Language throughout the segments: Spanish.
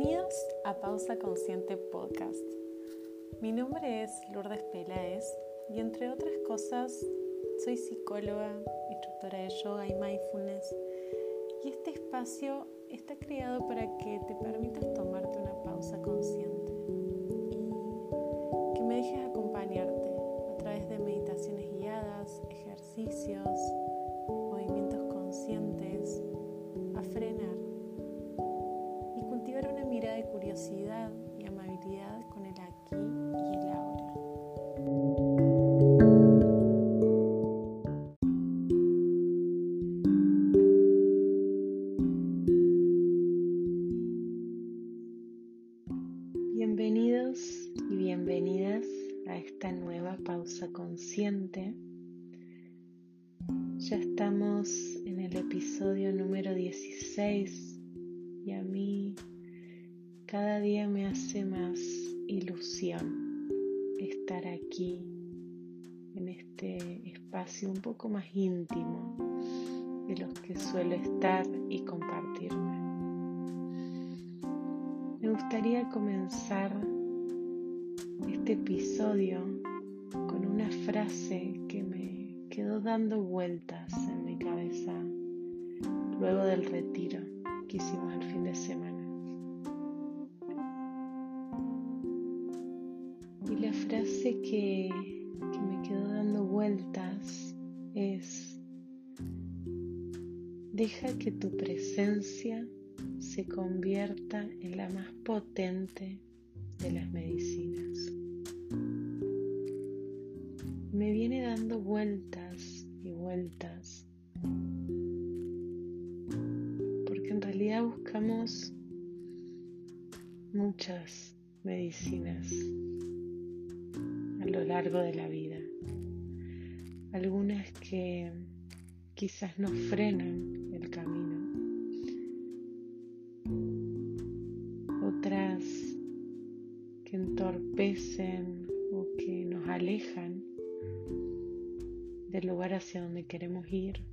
Bienvenidos a Pausa Consciente Podcast. Mi nombre es Lourdes Peláez y entre otras cosas soy psicóloga, instructora de yoga y mindfulness y este espacio está creado para que te permitas tomarte una pausa consciente y que me dejes acompañarte a través de meditaciones guiadas, ejercicios, más íntimo de los que suelo estar y compartirme. Me gustaría comenzar este episodio con una frase que me quedó dando vueltas en mi cabeza luego del retiro que hicimos el fin de semana. frase que, que me quedó dando vueltas es, deja que tu presencia se convierta en la más potente de las medicinas. Me viene dando vueltas y vueltas porque en realidad buscamos muchas medicinas a lo largo de la vida. Algunas que quizás nos frenan el camino. Otras que entorpecen o que nos alejan del lugar hacia donde queremos ir.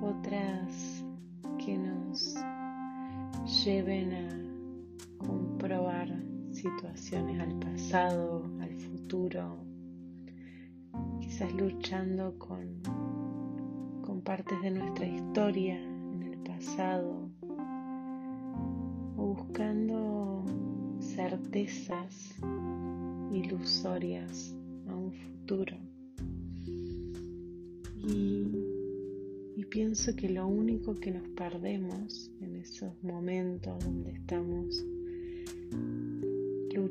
Otras que nos lleven a comprobar situaciones al pasado, al futuro, quizás luchando con, con partes de nuestra historia en el pasado o buscando certezas ilusorias a un futuro. Y, y pienso que lo único que nos perdemos en esos momentos donde estamos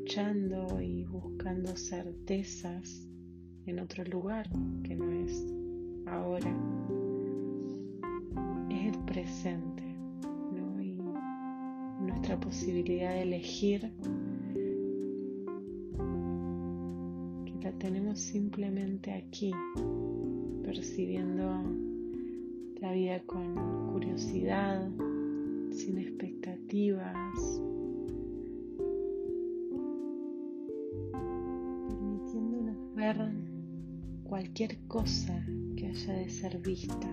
luchando y buscando certezas en otro lugar que no es ahora, es el presente ¿no? y nuestra posibilidad de elegir que la tenemos simplemente aquí, percibiendo la vida con curiosidad, sin expectativas cualquier cosa que haya de ser vista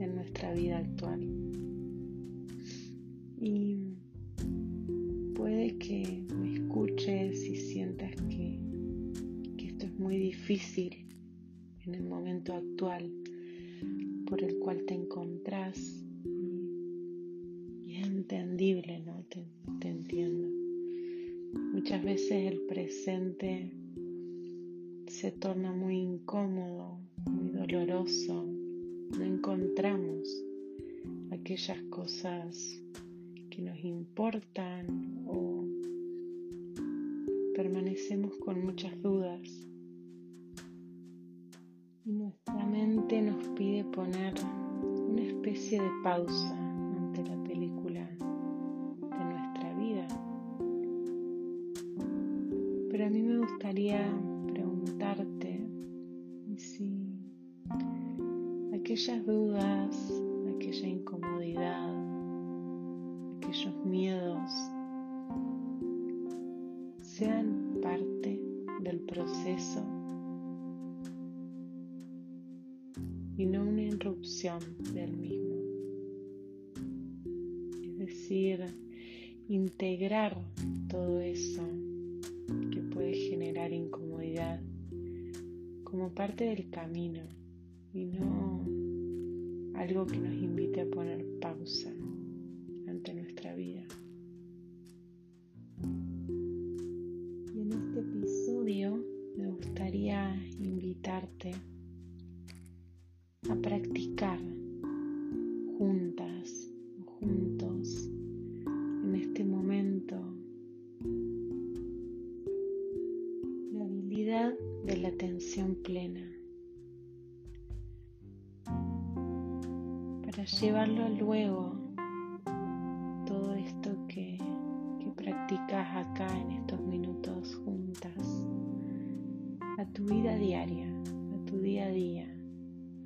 en nuestra vida actual. Y puede que me escuches y sientas que, que esto es muy difícil en el momento actual por el cual te encontrás y, es entendible, ¿no? Te, te entiendo. Muchas veces el presente se torna muy incómodo, muy doloroso, no encontramos aquellas cosas que nos importan o permanecemos con muchas dudas. Y nuestra mente nos pide poner una especie de pausa ante la película de nuestra vida. Pero a mí me gustaría aquellas dudas, aquella incomodidad, aquellos miedos sean parte del proceso y no una interrupción del mismo. decir, integrar todo eso que puede generar incomodidad como parte del camino y no algo que nos invite a poner pausa ante nuestra vida. Y en este episodio me gustaría invitarte a practicar juntas juntos en este momento la habilidad de la atención plena para llevarlo luego todo esto que, que practicas acá en estos minutos juntas a tu vida diaria, a tu día a día,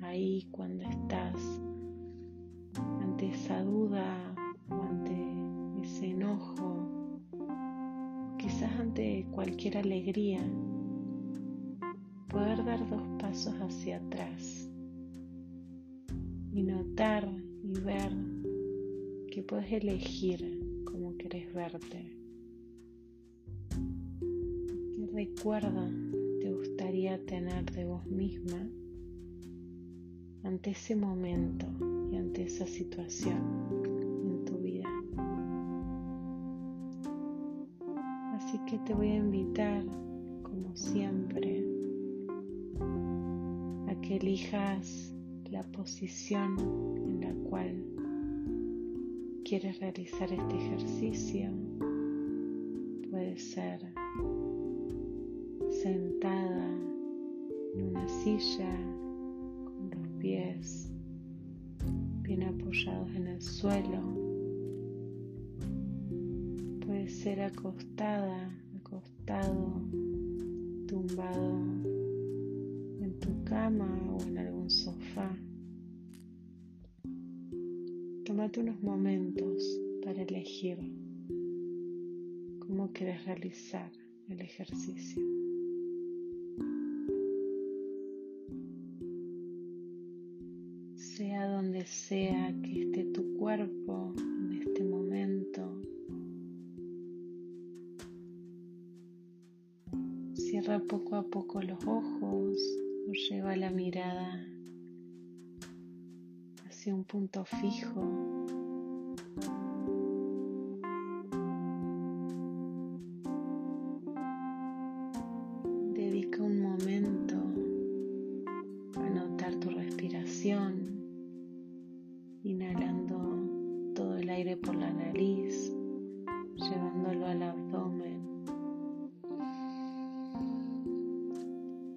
ahí cuando estás ante esa duda o ante ese enojo, quizás ante cualquier alegría, poder dar dos pasos hacia atrás y notar y ver que puedes elegir cómo querés verte. ¿Qué recuerdo te gustaría tener de vos misma ante ese momento y ante esa situación en tu vida? Así que te voy a invitar, como siempre, que elijas la posición en la cual quieres realizar este ejercicio. Puede ser sentada en una silla con los pies bien apoyados en el suelo. Puede ser acostada, acostado, tumbado cama o en algún sofá. Tómate unos momentos para elegir cómo quieres realizar el ejercicio. Sea donde sea que esté tu cuerpo en este momento, cierra poco a poco los ojos lleva la mirada un punto fijo. Dedica un momento a notar tu respiración, inhalando todo el aire por la nariz, llevándolo al abdomen.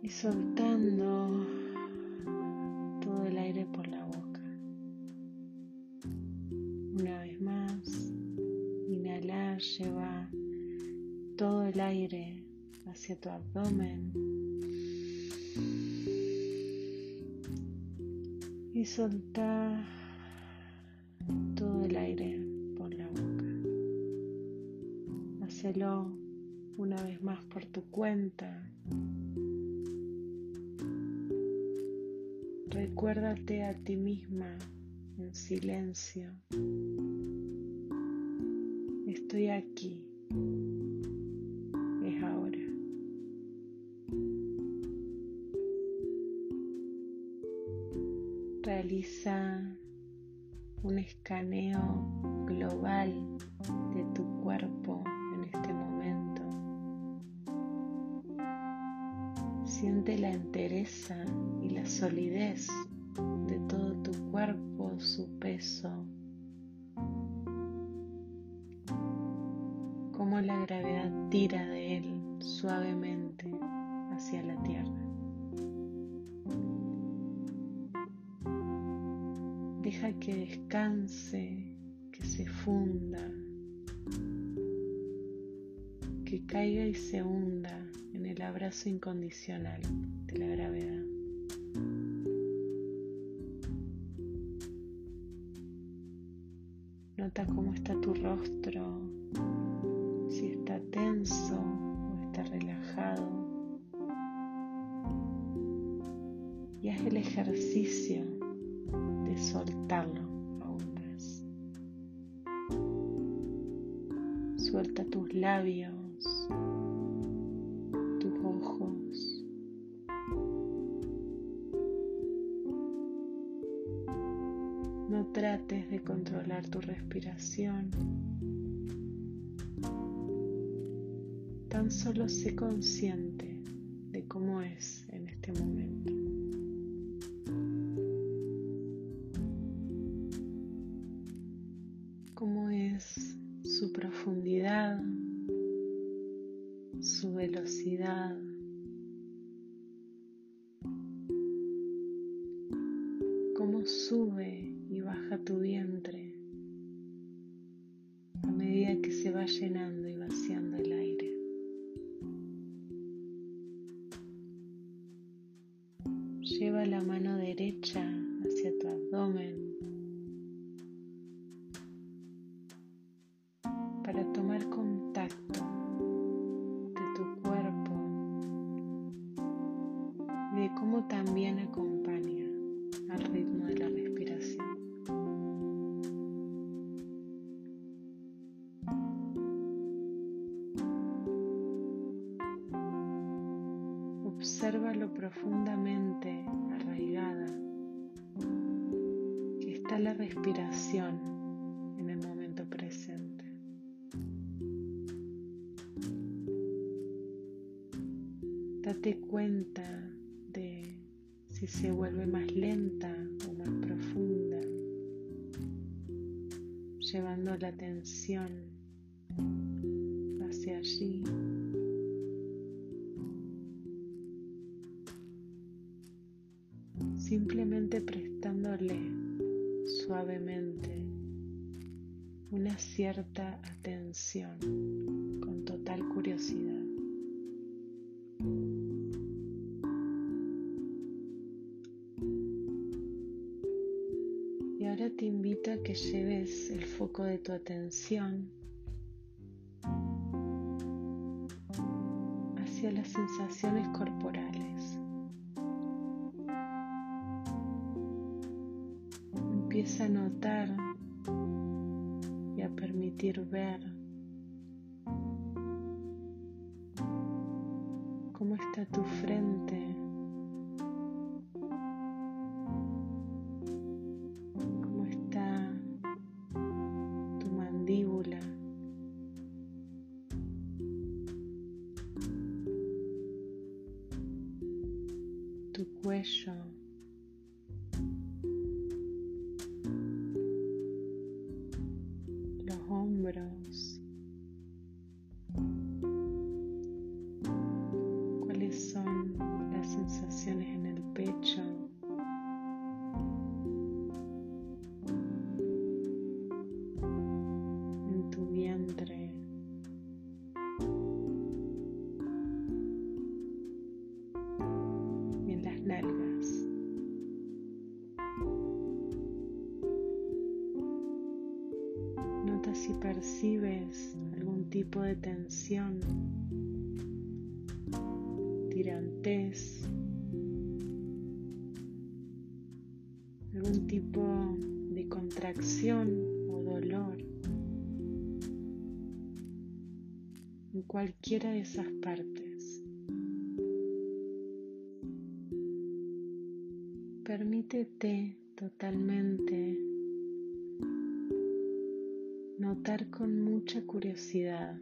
y soltando todo el aire por la el aire hacia tu abdomen y soltar todo el aire por la boca. Hacelo una vez más por tu cuenta. Recuérdate a ti misma en silencio. Estoy aquí. Realiza un escaneo global de tu cuerpo en este momento. Siente la entereza y la solidez de todo tu cuerpo, su peso, cómo la gravedad tira de él suavemente hacia la tierra. Que descanse, que se funda, que caiga y se hunda en el abrazo incondicional de la gravedad. Nota cómo está tu rostro, tus ojos. No trates de controlar tu respiración. Tan solo sé consciente de cómo es en este momento. Cómo es su profundidad, su velocidad. Cómo sube y baja tu vientre a medida que se va llenando y vaciando el aire. Lleva la mano derecha hacia tu abdomen Date cuenta de si se vuelve más lenta o más profunda, llevando la atención hacia allí. simplemente prestándole suavemente una cierta atención con total curiosidad. Que lleves el foco de tu atención hacia las sensaciones corporales. Empieza a notar y a permitir ver cómo está tu frente, de tensión, tirantez, algún tipo de contracción o dolor en cualquiera de esas partes. Permítete totalmente con mucha curiosidad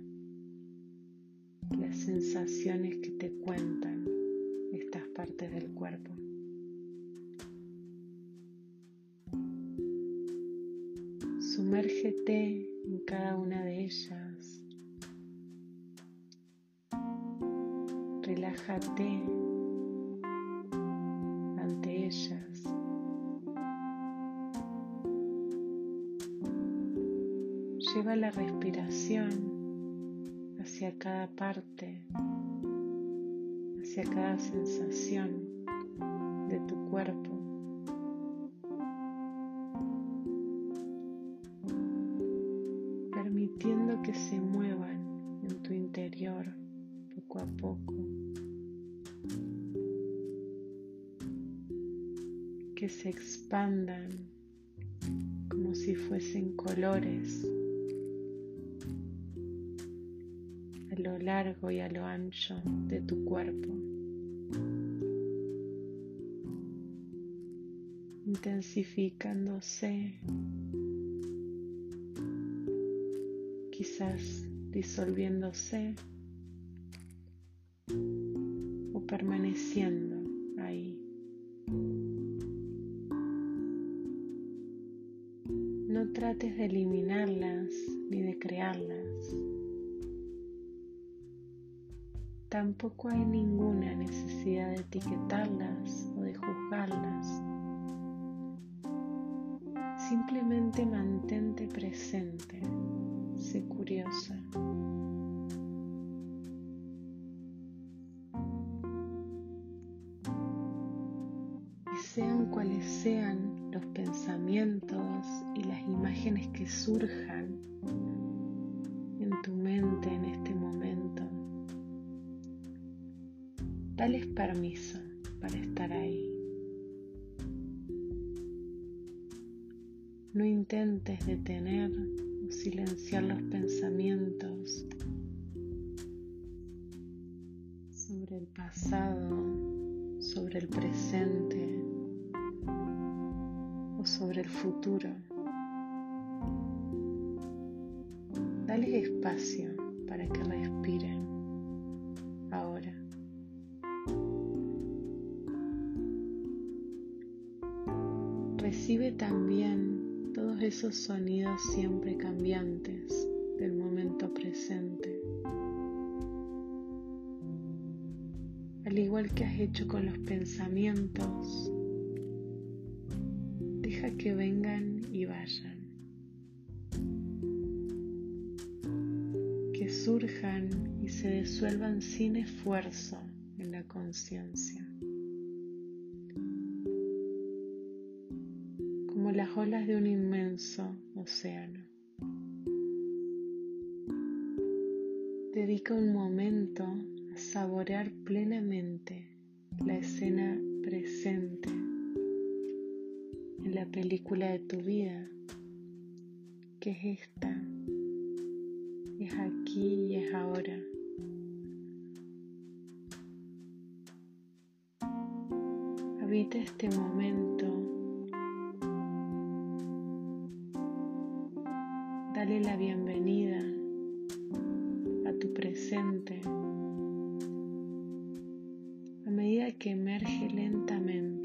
las sensaciones que te cuentan estas partes del cuerpo. Sumérgete en cada una de ellas. Relájate La respiración hacia cada parte, hacia cada sensación de tu cuerpo. Permitiendo que se muevan en tu interior poco a poco. Que se expandan como si fuesen colores lo largo y a lo ancho de tu cuerpo. intensificándose, quizás disolviéndose o permaneciendo ahí. No trates de eliminarlas ni de crearlas. Tampoco hay ninguna necesidad de etiquetarlas o de juzgarlas. Simplemente mantente presente, sé curiosa. Y sean cuales sean los pensamientos y las imágenes que surjan en tu mente en este dales permiso para estar ahí. No intentes detener o silenciar los pensamientos sobre el pasado, sobre el presente o sobre el futuro. Dale espacio para que respiren ahora. También todos esos sonidos siempre cambiantes del momento presente. Al igual que has hecho con los pensamientos, deja que vengan y vayan. Que surjan y se disuelvan sin esfuerzo en la conciencia. Las olas de un inmenso océano. Dedica un momento a saborear plenamente la escena presente en la película de tu vida, que es esta, es aquí y es ahora. Habita este momento Dale la bienvenida a tu presente. A medida que emerge lentamente,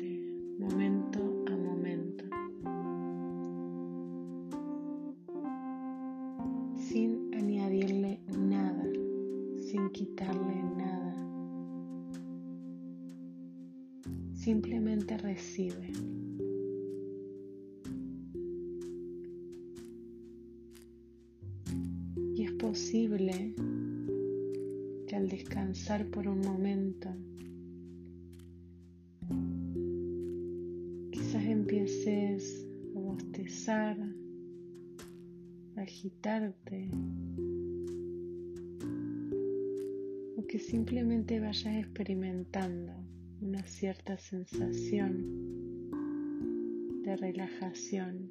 a agitarte o que simplemente vayas experimentando una cierta sensación de relajación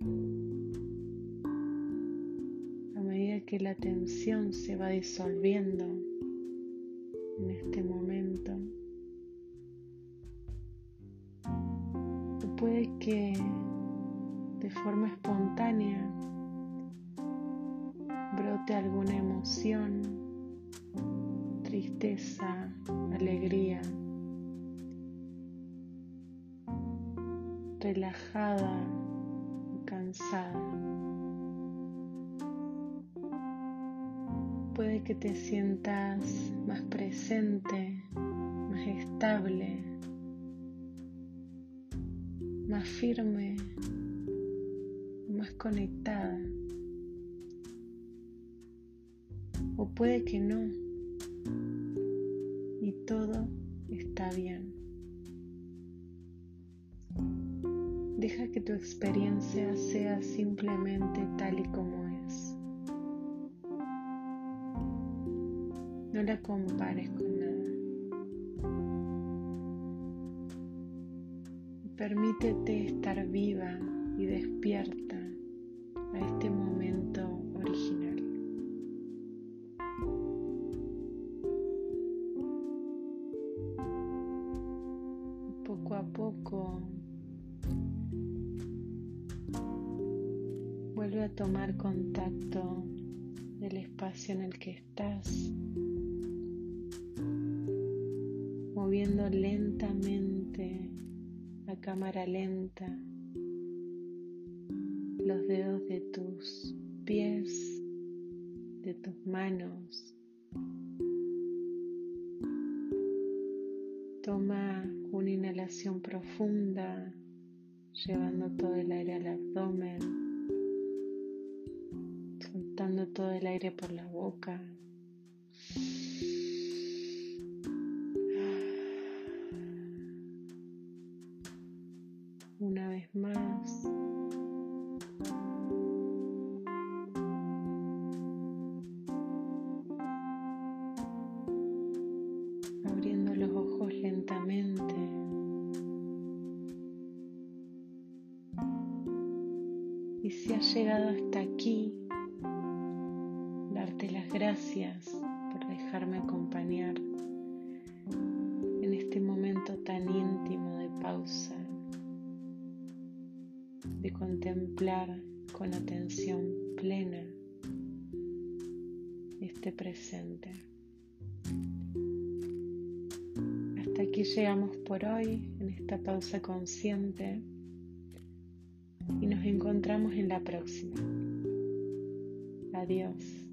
que la tensión se va disolviendo en este momento. O puede que de forma relajada cansada. puede que te sientas más presente, más estable, más firme, más conectada. O puede que no. Y todo está bien. Que tu experiencia sea simplemente tal y como es. No la compares con nada. Permítete estar viva y despierta a este que estás, moviendo lentamente a cámara lenta los dedos de tus pies, de tus manos. Toma una inhalación profunda, llevando todo el aire al abdomen, soltando todo el aire por la boca. Una vez más. Y si has llegado hasta aquí, gracias por dejarme acompañar en este momento tan íntimo de pausa, de contemplar con atención plena este presente. Hasta aquí llegamos por hoy en esta pausa consciente y nos encontramos en la próxima. Adiós.